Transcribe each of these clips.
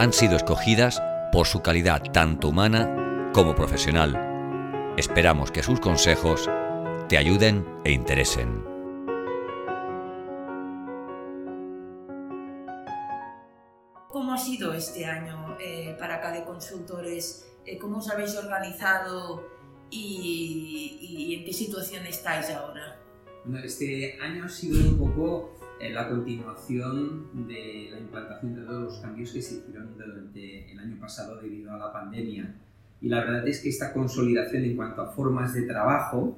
han sido escogidas por su calidad tanto humana como profesional. Esperamos que sus consejos te ayuden e interesen. ¿Cómo ha sido este año eh, para cada consultores? Eh, ¿Cómo os habéis organizado y, y en qué situación estáis ahora? Bueno, este año ha sido un poco la continuación de la implantación de todos los cambios que se hicieron durante el año pasado debido a la pandemia. Y la verdad es que esta consolidación en cuanto a formas de trabajo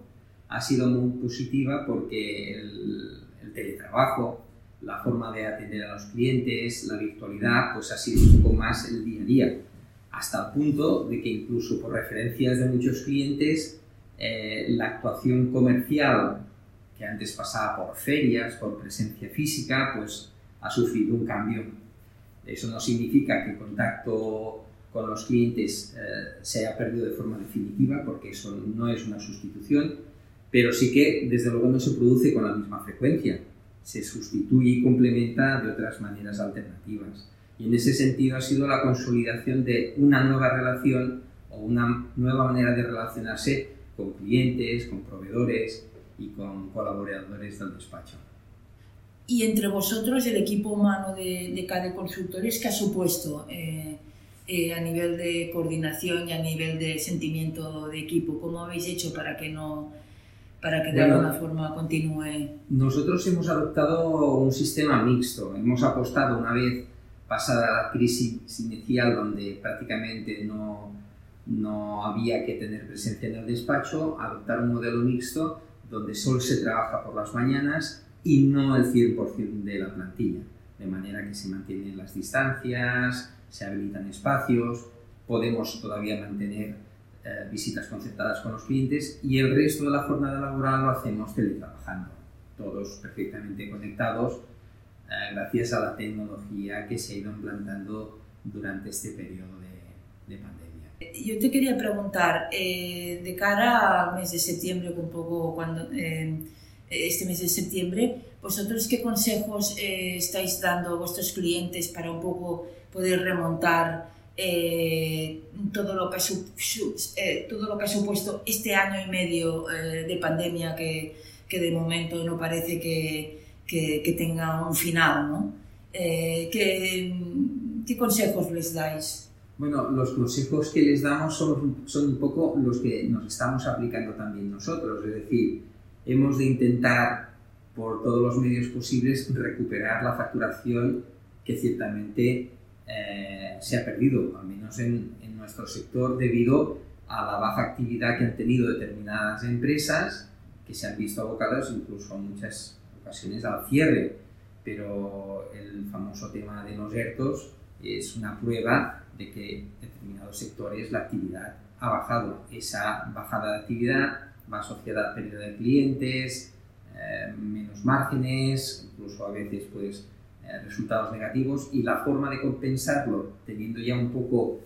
ha sido muy positiva porque el, el teletrabajo, la forma de atender a los clientes, la virtualidad, pues ha sido un poco más el día a día, hasta el punto de que incluso por referencias de muchos clientes, eh, la actuación comercial que antes pasaba por ferias, por presencia física, pues ha sufrido un cambio. Eso no significa que el contacto con los clientes eh, se haya perdido de forma definitiva, porque eso no es una sustitución, pero sí que desde luego no se produce con la misma frecuencia se sustituye y complementa de otras maneras alternativas. Y en ese sentido ha sido la consolidación de una nueva relación o una nueva manera de relacionarse con clientes, con proveedores y con colaboradores del despacho. Y entre vosotros, el equipo humano de, de cada consultores, ¿qué ha supuesto eh, eh, a nivel de coordinación y a nivel de sentimiento de equipo? ¿Cómo habéis hecho para que no para que de Bueno, alguna forma continúe? Nosotros hemos adoptado un sistema mixto. Hemos apostado una vez pasada la crisis inicial donde prácticamente no, no había que tener presencia en el despacho, adoptar un modelo mixto donde solo se trabaja por las mañanas y no el 100% de la plantilla. De manera que se mantienen las distancias, se habilitan espacios, podemos todavía mantener eh, visitas concertadas con los clientes y el resto de la jornada laboral lo hacemos teletrabajando, todos perfectamente conectados eh, gracias a la tecnología que se ha ido implantando durante este periodo de, de pandemia. Yo te quería preguntar, eh, de cara al mes de septiembre, un poco cuando eh, este mes de septiembre, vosotros qué consejos eh, estáis dando a vuestros clientes para un poco poder remontar eh, todo, lo que ha su- eh, todo lo que ha supuesto este año y medio eh, de pandemia que, que de momento no parece que, que, que tenga un final, ¿no? ¿qué, ¿Qué consejos les dais? Bueno, los consejos que les damos son, son un poco los que nos estamos aplicando también nosotros, es decir, hemos de intentar por todos los medios posibles recuperar la facturación que ciertamente eh, se ha perdido, al menos en, en nuestro sector, debido a la baja actividad que han tenido determinadas empresas que se han visto abocadas incluso en muchas ocasiones al cierre. Pero el famoso tema de los ERTOS es una prueba de que en determinados sectores la actividad ha bajado. Esa bajada de actividad va asociada a pérdida de clientes, eh, menos márgenes, incluso a veces pues, eh, resultados negativos y la forma de compensarlo, teniendo ya un poco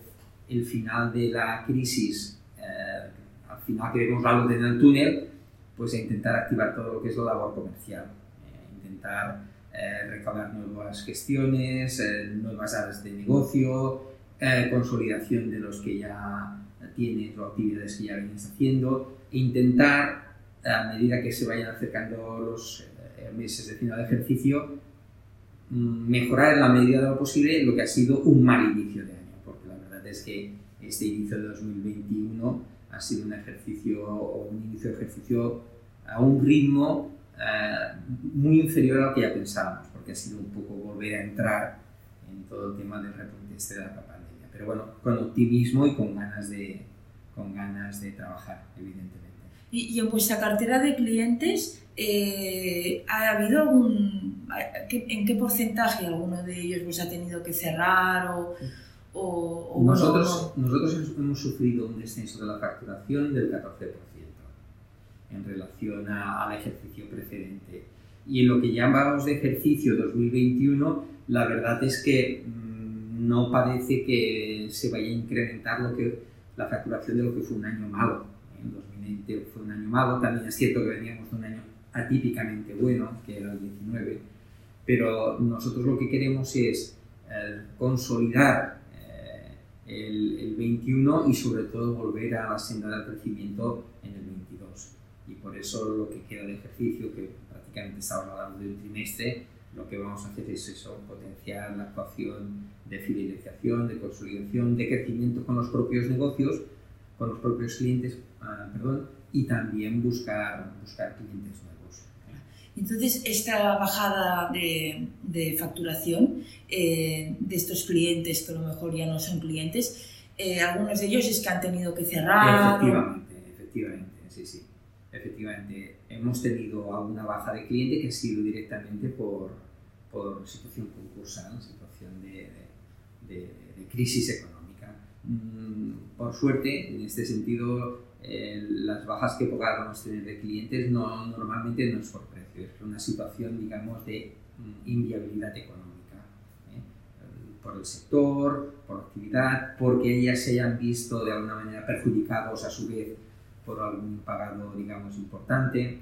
el final de la crisis, eh, al final que vemos luz en el túnel, pues a intentar activar todo lo que es la labor comercial, eh, intentar eh, recabar nuevas gestiones, eh, nuevas áreas de negocio, eh, consolidación de los que ya tienes o actividades que ya vienes haciendo, e intentar, a medida que se vayan acercando los eh, meses de final de ejercicio, mm, mejorar en la medida de lo posible lo que ha sido un mal inicio de año, porque la verdad es que este inicio de 2021 ha sido un ejercicio o un inicio de ejercicio a un ritmo eh, muy inferior a lo que ya pensábamos, porque ha sido un poco volver a entrar en todo el tema del repunte este de la pandemia. Pero bueno, con optimismo y con ganas de, con ganas de trabajar, evidentemente. Y, y en vuestra cartera de clientes, eh, ¿ha habido algún, a- en qué porcentaje alguno de ellos pues, ha tenido que cerrar o, o, nosotros, nosotros hemos sufrido un descenso de la facturación del 14% en relación al ejercicio precedente. Y en lo que llamamos de ejercicio 2021, la verdad es que mm, no parece que se vaya a incrementar lo que, la facturación de lo que fue un año malo. En 2020 fue un año malo, también es cierto que veníamos de un año atípicamente bueno, que era el 19, pero nosotros lo que queremos es eh, consolidar eh, el, el, 21 y sobre todo volver a la senda del crecimiento en el 22. Y por eso lo que queda de ejercicio, que prácticamente estamos hablando de un trimestre, lo que vamos a hacer es eso, potenciar la actuación de fidelización, de consolidación, de crecimiento con los propios negocios, con los propios clientes, ah, perdón, y también buscar, buscar clientes nuevos. Entonces, esta bajada de, de facturación eh, de estos clientes, que a lo mejor ya no son clientes, eh, algunos de ellos es que han tenido que cerrar. Efectivamente, efectivamente, sí, sí. Efectivamente, hemos tenido alguna baja de cliente que ha sido directamente por, por situación concursal, situación de, de, de crisis económica. Mm, por suerte, en este sentido, eh, las bajas que podamos tener de clientes no, normalmente no es por es una situación, digamos, de mm, inviabilidad económica ¿eh? por el sector, por la actividad, porque ellas se hayan visto de alguna manera perjudicados a su vez por algún pagado, digamos, importante.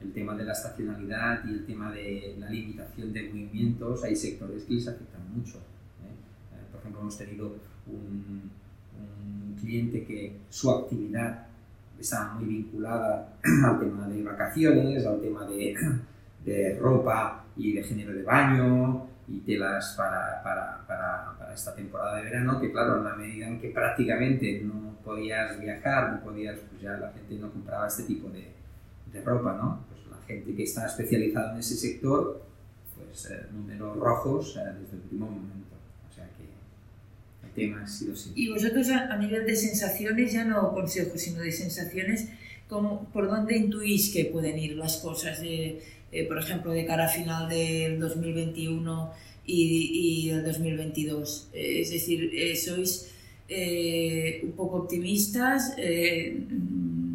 El tema de la estacionalidad y el tema de la limitación de movimientos, hay sectores que les afectan mucho. ¿eh? Eh, por ejemplo, hemos tenido un, un cliente que su actividad está muy vinculada al tema de vacaciones, al tema de, de ropa y de género de baño y telas para, para, para, para, esta temporada de verano, que claro, en la medida en que prácticamente no podías viajar, no podías, pues ya la gente no compraba este tipo de, de ropa, ¿no? Pues la gente que está especializada en ese sector, pues eh, números rojos eh, desde el primer momento temas, Y vosotros a, nivel de sensaciones, ya no consejos, sino de sensaciones, como, ¿por dónde intuís que pueden ir las cosas? De, eh, por ejemplo, de cara a final del 2021 y, y el 2022. Eh, es decir, eh, ¿sois un poco optimistas?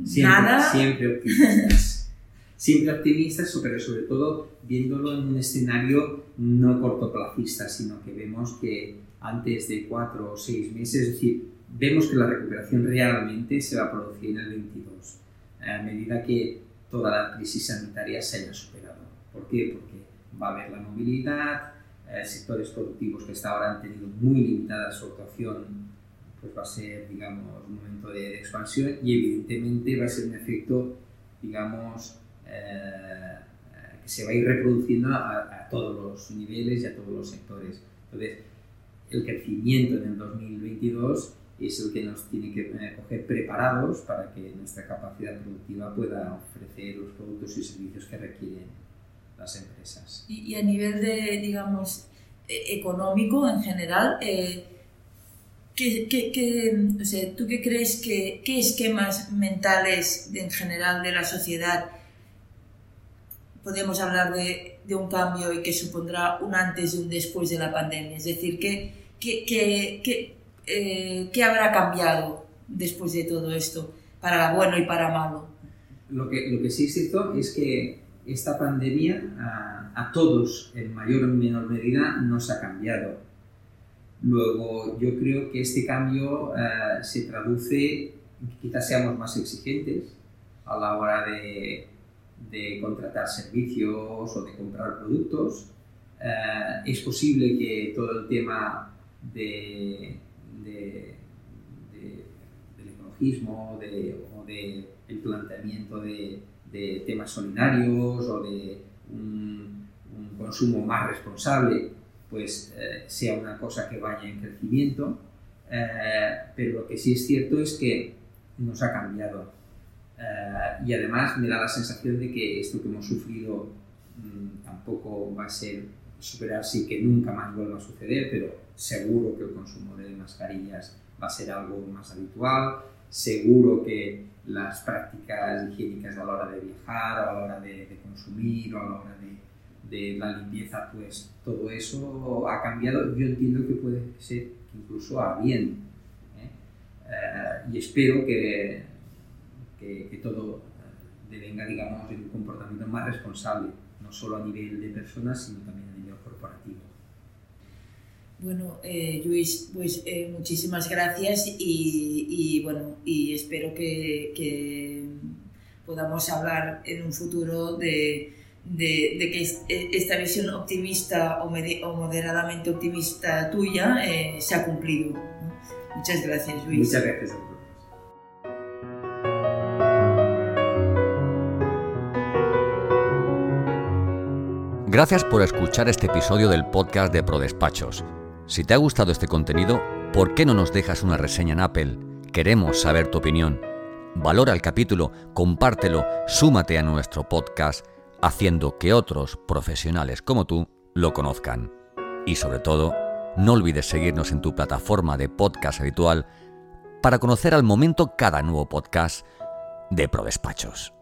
Siempre, ¿Nada? Siempre optimistas. siempre optimistas, pero sobre todo viéndolo en un escenario no cortoplacista, sino que vemos que antes de cuatro o seis meses, es decir, vemos que la recuperación realmente se va a producir en el 22, a medida que toda la crisis sanitaria se haya superado. ¿Por qué? Porque va a haber la movilidad, eh, sectores productivos que hasta ahora han tenido muy limitada su actuación, pues va a ser, digamos, un momento de, expansión y evidentemente va a ser un efecto, digamos, eh, que se va a ir reproduciendo a, a, todos los niveles y a todos los sectores. Entonces, el crecimiento en el 2022 es el que nos tiene que coger preparados para que nuestra capacidad productiva pueda ofrecer los productos y servicios que requieren las empresas. Y, a nivel de, digamos, e, económico en general, eh, ¿qué, qué, qué, o sea, ¿tú qué crees que qué esquemas mentales en general de la sociedad podemos hablar de, de, un cambio y que supondrá un antes y un después de la pandemia. Es decir, ¿qué, qué, eh, qué habrá cambiado después de todo esto, para bueno y para malo? Lo que, lo que sí es cierto es que esta pandemia a, a todos, en mayor o menor medida, nos ha cambiado. Luego, yo creo que este cambio uh, se traduce quizás seamos más exigentes a la hora de de contratar servicios o de comprar productos. Eh, es posible que todo el tema de, de, del ecologismo de, o del el planteamiento de, temas solidarios o de un, consumo más responsable pues eh, sea una cosa que vaya en crecimiento, eh, pero lo que sí es cierto es que nos ha cambiado. Eh, y además me da la sensación de que esto que hemos sufrido mmm, tampoco va a ser superarse y que nunca más vuelva a suceder, pero seguro que el consumo de mascarillas va a ser algo más habitual, seguro que las prácticas higiénicas a la hora de viajar, a la hora de, de consumir o a la hora de, de, la limpieza, pues todo eso ha cambiado. Yo entiendo que puede ser incluso a bien. ¿eh? Eh, y espero que, que, todo devenga, digamos, un comportamiento más responsable, no solo a nivel de personas, sino también a nivel corporativo. Bueno, eh, Luis, pues eh, muchísimas gracias y, y, bueno, y espero que, que, podamos hablar en un futuro de, de, de que eh, esta visión optimista o, o moderadamente optimista tuya eh, se ha cumplido. Muchas gracias, Luis. Muchas gracias a. Gracias por escuchar este episodio del podcast de ProDespachos. Si te ha gustado este contenido, ¿por qué no nos dejas una reseña en Apple? Queremos saber tu opinión. Valora el capítulo, compártelo, súmate a nuestro podcast, haciendo que otros profesionales como tú lo conozcan. Y sobre todo, no olvides seguirnos en tu plataforma de podcast habitual para conocer al momento cada nuevo podcast de ProDespachos.